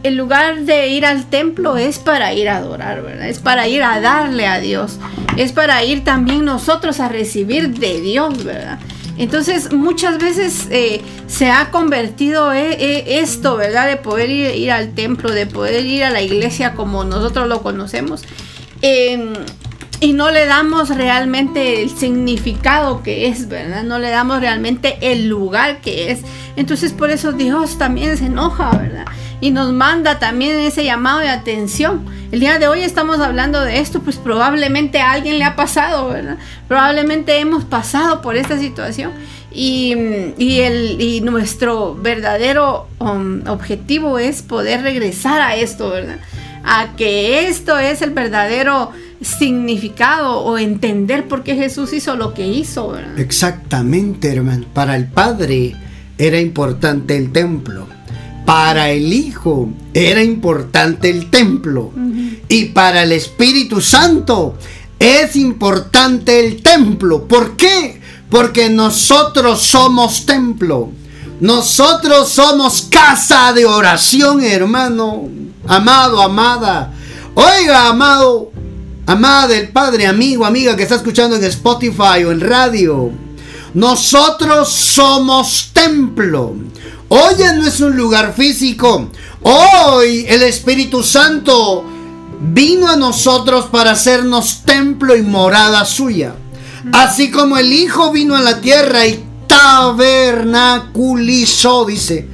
el lugar de ir al templo es para ir a adorar, ¿verdad? Es para ir a darle a Dios. Es para ir también nosotros a recibir de Dios, ¿verdad? Entonces muchas veces eh, se ha convertido eh, eh, esto, ¿verdad? De poder ir, al templo, de poder ir a la iglesia como nosotros lo conocemos. y no le damos realmente el significado que es, ¿verdad? No le damos realmente el lugar que es. Entonces por eso Dios también se enoja, ¿verdad? y nos manda también ese llamado de atención. El día de hoy estamos hablando de esto, pues probablemente a alguien le ha pasado, ¿verdad? Probablemente hemos pasado por esta situación y, el, y nuestro verdadero um, objetivo es poder regresar a esto, ¿verdad? A que esto es el verdadero significado o entender por qué Jesús hizo lo que hizo, ¿verdad? Exactamente, hermano. Para el Padre era importante el templo para el Hijo era importante el templo. Y para el Espíritu Santo es importante el templo. ¿Por qué? Porque nosotros somos templo. Nosotros somos casa de oración, hermano. Amado, amada. Oiga, amado, amada del Padre, amigo, amiga que está escuchando en Spotify o en radio. Nosotros somos templo. Hoy no es un lugar físico. Hoy el Espíritu Santo vino a nosotros para hacernos templo y morada suya. Así como el Hijo vino a la tierra y tabernaculizó, dice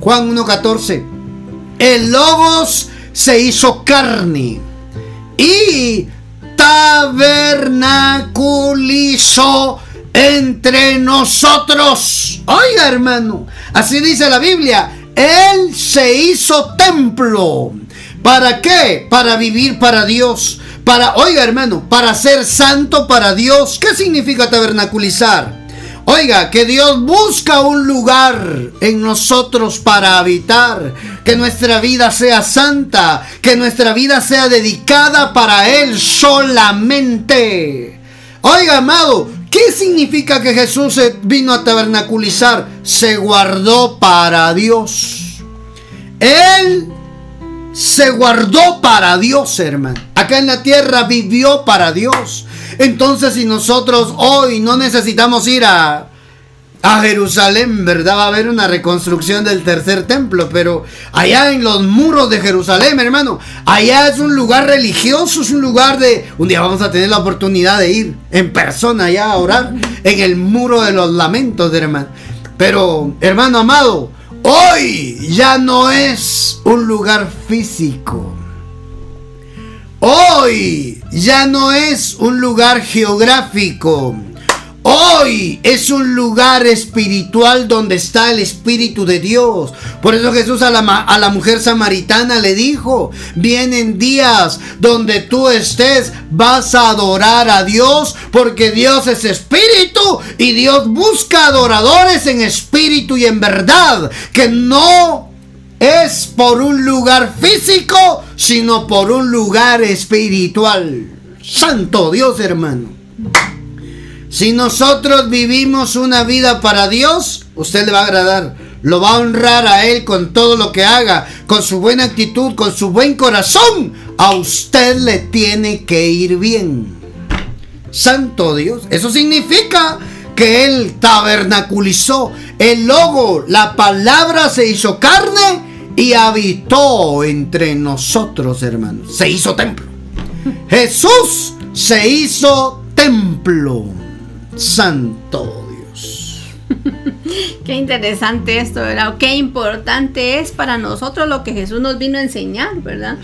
Juan 1.14. El Logos se hizo carne y tabernaculizó entre nosotros. Oiga, hermano, así dice la Biblia. Él se hizo templo. ¿Para qué? Para vivir para Dios. Para, oiga, hermano, para ser santo para Dios. ¿Qué significa tabernaculizar? Oiga, que Dios busca un lugar en nosotros para habitar, que nuestra vida sea santa, que nuestra vida sea dedicada para Él solamente. Oiga, amado, ¿Qué significa que Jesús vino a tabernaculizar? Se guardó para Dios. Él se guardó para Dios, hermano. Acá en la tierra vivió para Dios. Entonces, si nosotros hoy no necesitamos ir a a Jerusalén, ¿verdad? Va a haber una reconstrucción del tercer templo, pero allá en los muros de Jerusalén, hermano, allá es un lugar religioso, es un lugar de... Un día vamos a tener la oportunidad de ir en persona allá a orar en el muro de los lamentos, hermano. Pero, hermano amado, hoy ya no es un lugar físico. Hoy ya no es un lugar geográfico. Hoy es un lugar espiritual donde está el Espíritu de Dios. Por eso Jesús a la, a la, mujer samaritana le dijo, vienen días donde tú estés, vas a adorar a Dios, porque Dios es espíritu y Dios busca adoradores en espíritu y en verdad, que no es por un lugar físico, sino por un lugar espiritual. Santo Dios hermano. Si nosotros vivimos una vida para Dios, usted le va a agradar. Lo va a honrar a Él con todo lo que haga, con su buena actitud, con su buen corazón. A usted le tiene que ir bien. Santo Dios. Eso significa que Él tabernaculizó. El logo, la palabra se hizo carne y habitó entre nosotros, hermanos. Se hizo templo. Jesús se hizo templo. Santo Dios. Qué interesante esto, ¿verdad? Qué importante es para nosotros lo que Jesús nos vino a enseñar, ¿verdad?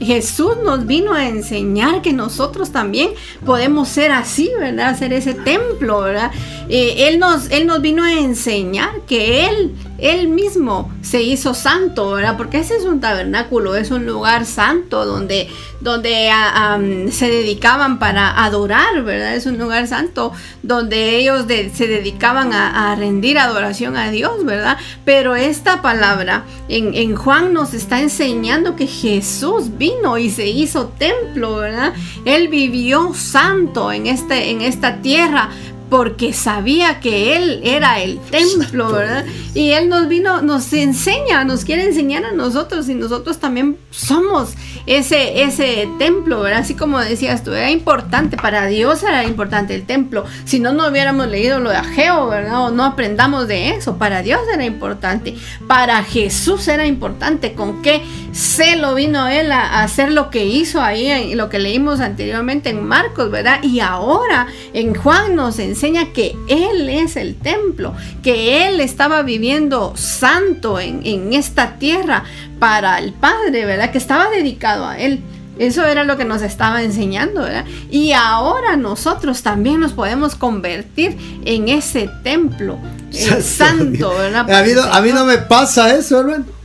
Jesús nos vino a enseñar que nosotros también podemos ser así, ¿verdad? Ser ese templo, ¿verdad? Eh, él, nos, él nos vino a enseñar que Él, Él mismo se hizo santo, ¿verdad? Porque ese es un tabernáculo, es un lugar santo donde, donde ah, se dedicaban para adorar, ¿verdad? Es un lugar santo donde ellos se dedicaban a, rendir adoración a Dios, ¿verdad? Pero esta palabra en, en Juan nos está enseñando que Jesús vino y se hizo templo, ¿verdad? Él vivió santo en, este, en esta tierra porque sabía que Él era el templo, ¿verdad? Y Él nos vino, nos enseña, nos quiere enseñar a nosotros y nosotros también somos ese, ese templo, ¿verdad? Así como decías tú, era importante, para Dios era importante el templo. Si no, no hubiéramos leído lo de Ageo, ¿verdad? O no aprendamos de eso. Para Dios era importante. Para Jesús era importante. ¿Con qué celo vino Él a, hacer lo que hizo ahí, en lo que leímos anteriormente en Marcos, ¿verdad? Y ahora en Juan nos enseña que Él es el templo, que Él estaba viviendo santo en, en esta tierra para el Padre, ¿verdad? Que estaba dedicado a Él. Eso era lo que nos estaba enseñando, ¿verdad? Y ahora nosotros también nos podemos convertir en ese templo santo, ¿verdad? A mí, no, a mí no me pasa eso, hermano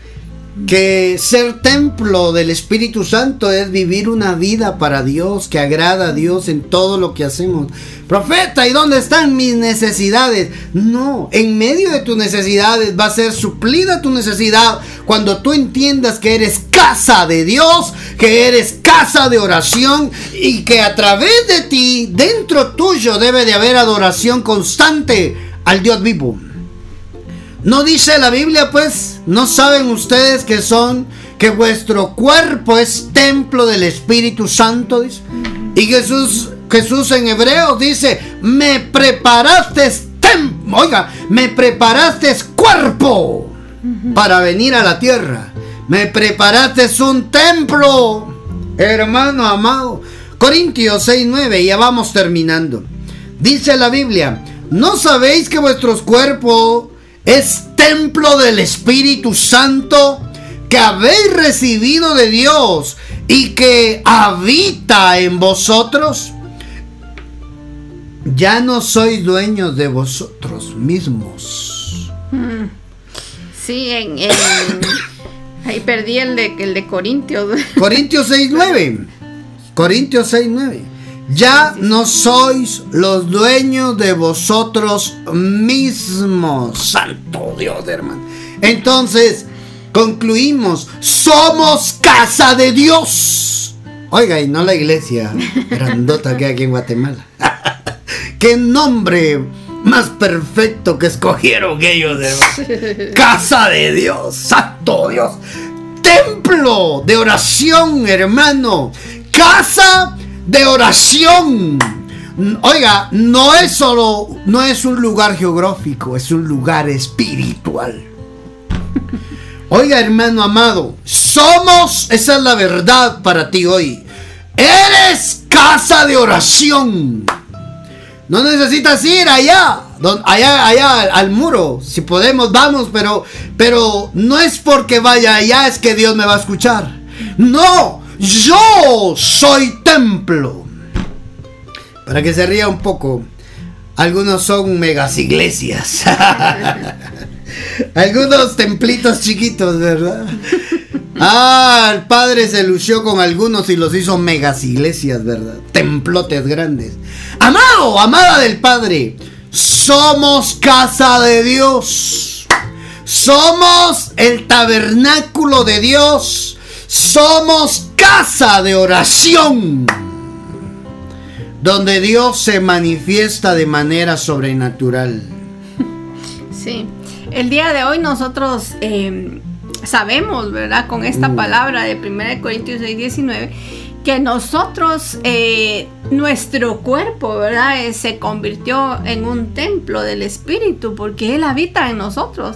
que ser templo del Espíritu Santo es vivir una vida para Dios, que agrada a Dios en todo lo que hacemos. Profeta, ¿y dónde están mis necesidades? No, en medio de tus necesidades va a ser suplida tu necesidad cuando tú entiendas que eres casa de Dios, que eres casa de oración y que a través de ti, dentro tuyo, debe de haber adoración constante al Dios vivo. ¿No dice la Biblia, pues? ¿No saben ustedes que son, que vuestro cuerpo es templo del Espíritu Santo? Y Jesús, Jesús en hebreo dice, me preparaste templo, oiga, me preparaste cuerpo para venir a la tierra. Me preparaste un templo, hermano amado. Corintios 6, 9, ya vamos terminando. Dice la Biblia, ¿no sabéis que vuestros cuerpos es templo del Espíritu Santo que habéis recibido de Dios y que habita en vosotros. Ya no sois dueños de vosotros mismos. Mm. Sí, en, ahí perdí el de, el de Corintios. Corintios 6.9. Corintios 6.9 ya no sois los dueños de vosotros mismos. Santo Dios, hermano. Entonces, concluimos, somos casa de Dios. Oiga, y no la iglesia grandota que hay aquí en Guatemala. Qué nombre más perfecto que escogieron ellos, hermano. Casa de Dios, Santo Dios. Templo de oración, hermano. Casa de oración. Oiga, no es solo, no es un lugar geográfico, es un lugar espiritual. Oiga, hermano amado, somos, esa es la verdad para ti hoy. Eres casa de oración. No necesitas ir allá, allá, allá al muro. Si podemos, vamos, pero, pero no es porque vaya allá es que Dios me va a escuchar. No, yo soy templo. Para que se ría un poco, algunos son megas iglesias. algunos templitos chiquitos, ¿verdad? Ah, el padre se lució con algunos y los hizo megas iglesias, ¿verdad? Templotes grandes. Amado, amada del Padre, somos casa de Dios. Somos el tabernáculo de Dios. Somos casa de oración, donde Dios se manifiesta de manera sobrenatural. Sí, el día de hoy nosotros eh, sabemos, ¿verdad? Con esta mm. palabra de 1 Corintios 6, 19, que nosotros, eh, nuestro cuerpo, ¿verdad? Eh, se convirtió en un templo del Espíritu, porque Él habita en nosotros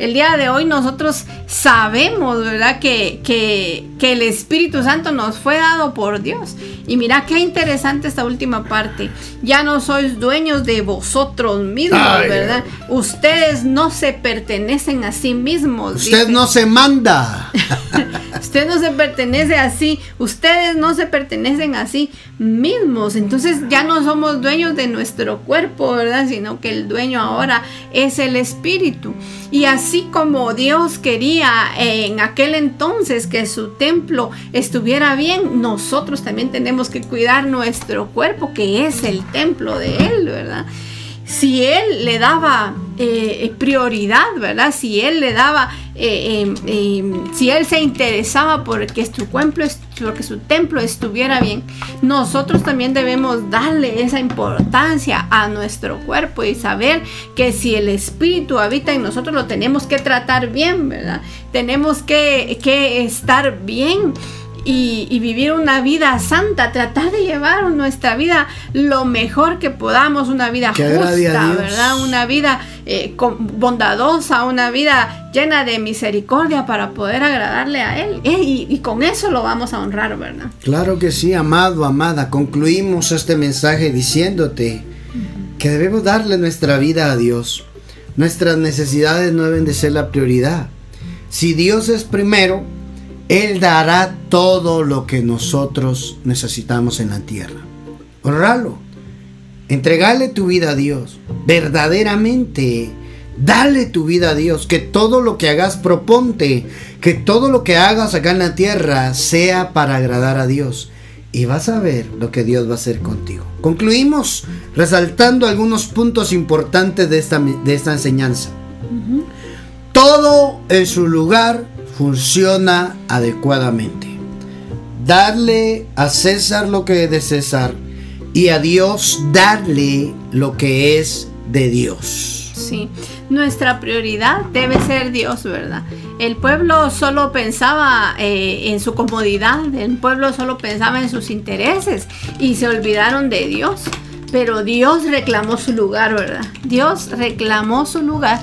el día de hoy nosotros sabemos, ¿verdad? Que, que, el Espíritu Santo nos fue dado por Dios. Y mira qué interesante esta última parte. Ya no sois dueños de vosotros mismos, ¿verdad? Ustedes no se pertenecen a sí mismos. Usted no se manda. Usted no se pertenece así. Ustedes no se pertenecen a sí mismos. Entonces ya no somos dueños de nuestro cuerpo, ¿verdad? Sino que el dueño ahora es el Espíritu. Y así como Dios quería en aquel entonces que su templo estuviera bien, nosotros también tenemos que cuidar nuestro cuerpo, que es el templo de Él, ¿verdad? Si él le daba eh, prioridad, ¿verdad? Si él le daba, eh, si él se interesaba por que su cuerpo, porque su templo estuviera bien, nosotros también debemos darle esa importancia a nuestro cuerpo y saber que si el Espíritu habita en nosotros lo tenemos que tratar bien, ¿verdad? Tenemos que, que estar bien y, vivir una vida santa, tratar de llevar nuestra vida lo mejor que podamos, una vida justa, ¿verdad? Una vida eh, bondadosa, una vida llena de misericordia para poder agradarle a Él. Eh, y, con eso lo vamos a honrar, ¿verdad? Claro que sí, amado, amada. Concluimos este mensaje diciéndote que debemos darle nuestra vida a Dios. Nuestras necesidades no deben de ser la prioridad. Si Dios es primero, él dará todo lo que nosotros necesitamos en la tierra. Honralo. Entregale tu vida a Dios. Verdaderamente. Dale tu vida a Dios. Que todo lo que hagas proponte. Que todo lo que hagas acá en la tierra sea para agradar a Dios. Y vas a ver lo que Dios va a hacer contigo. Concluimos resaltando algunos puntos importantes de esta, de esta enseñanza. Todo en su lugar funciona adecuadamente. Darle a César lo que es de César y a Dios darle lo que es de Dios. Sí, nuestra prioridad debe ser Dios, ¿verdad? El pueblo solo pensaba eh, en su comodidad, el pueblo solo pensaba en sus intereses y se olvidaron de Dios. Pero Dios reclamó su lugar, ¿verdad? Dios reclamó su lugar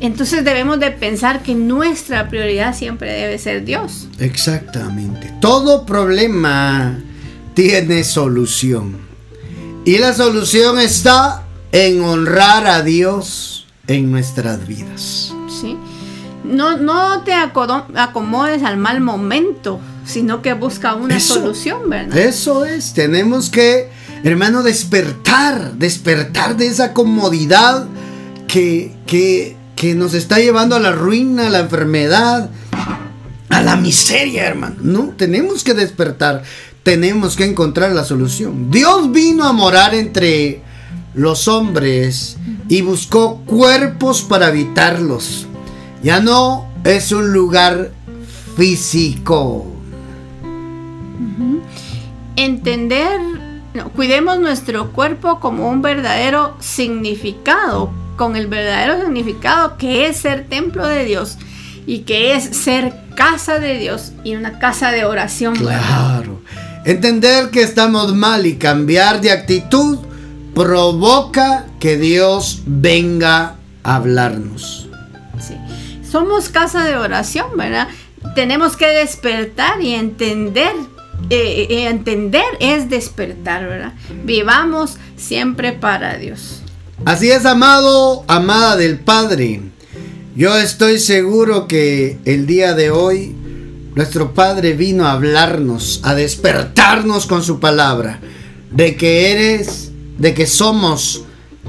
entonces debemos de pensar que nuestra prioridad siempre debe ser Dios. Exactamente. Todo problema tiene solución. Y la solución está en honrar a Dios en nuestras vidas. Sí. No, no te acomodes al mal momento, sino que busca una solución, ¿verdad? Eso es. Tenemos que, hermano, despertar, despertar de esa comodidad que, que que nos está llevando a la ruina, a la enfermedad, a la miseria, hermano. No, tenemos que despertar, tenemos que encontrar la solución. Dios vino a morar entre los hombres y buscó cuerpos para habitarlos. Ya no es un lugar físico. Entender, cuidemos nuestro cuerpo como un verdadero significado con el verdadero significado que es ser templo de Dios y que es ser casa de Dios y una casa de oración. Claro. Entender que estamos mal y cambiar de actitud provoca que Dios venga a hablarnos. Sí. Somos casa de oración, ¿verdad? Tenemos que despertar y entender eh, eh, entender es despertar, ¿verdad? Vivamos siempre para Dios. Así es, amado, amada del Padre. Yo estoy seguro que el día de hoy nuestro Padre vino a hablarnos, a despertarnos con su palabra, de que eres, de que somos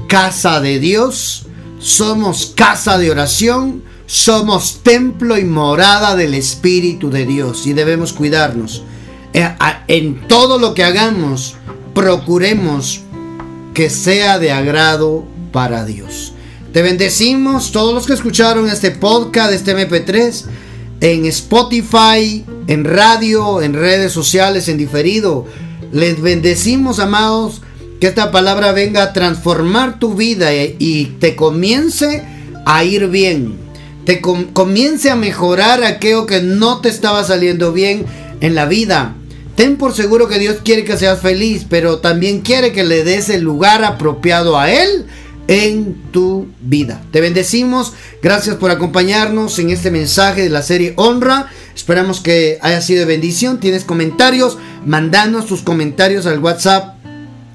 casa de Dios, somos casa de oración, somos templo y morada del Espíritu de Dios y debemos cuidarnos. Eh, en todo lo que hagamos, procuremos que sea de agrado para Dios. Te bendecimos todos los que escucharon este podcast, este MP3, en Spotify, en radio, en redes sociales, en diferido. Les bendecimos, amados, que esta palabra venga a transformar tu vida y te comience a ir bien. Te comience a mejorar aquello que no te estaba saliendo bien en la vida. Ten por seguro que Dios quiere que seas feliz, pero también quiere que le des el lugar apropiado a Él en tu vida. Te bendecimos. Gracias por acompañarnos en este mensaje de la serie Honra. Esperamos que haya sido de bendición. Tienes comentarios, mandanos tus comentarios al WhatsApp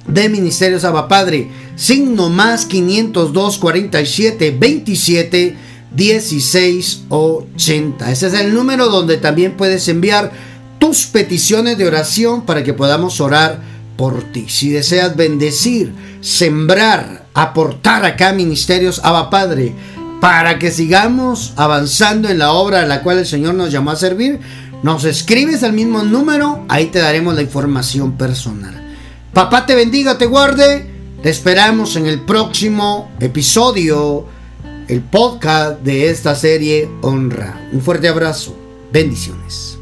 de Ministerios Abba Padre. Signo más 502 47 27 16 80. Ese es el número donde también puedes enviar tus peticiones de oración para que podamos orar por ti. Si deseas bendecir, sembrar, aportar acá ministerios Abba Padre, para que sigamos avanzando en la obra a la cual el Señor nos llamó a servir, nos escribes al mismo número, ahí te daremos la información personal. Papá te bendiga, te guarde. Te esperamos en el próximo episodio, el podcast de esta serie Honra. Un fuerte abrazo. Bendiciones.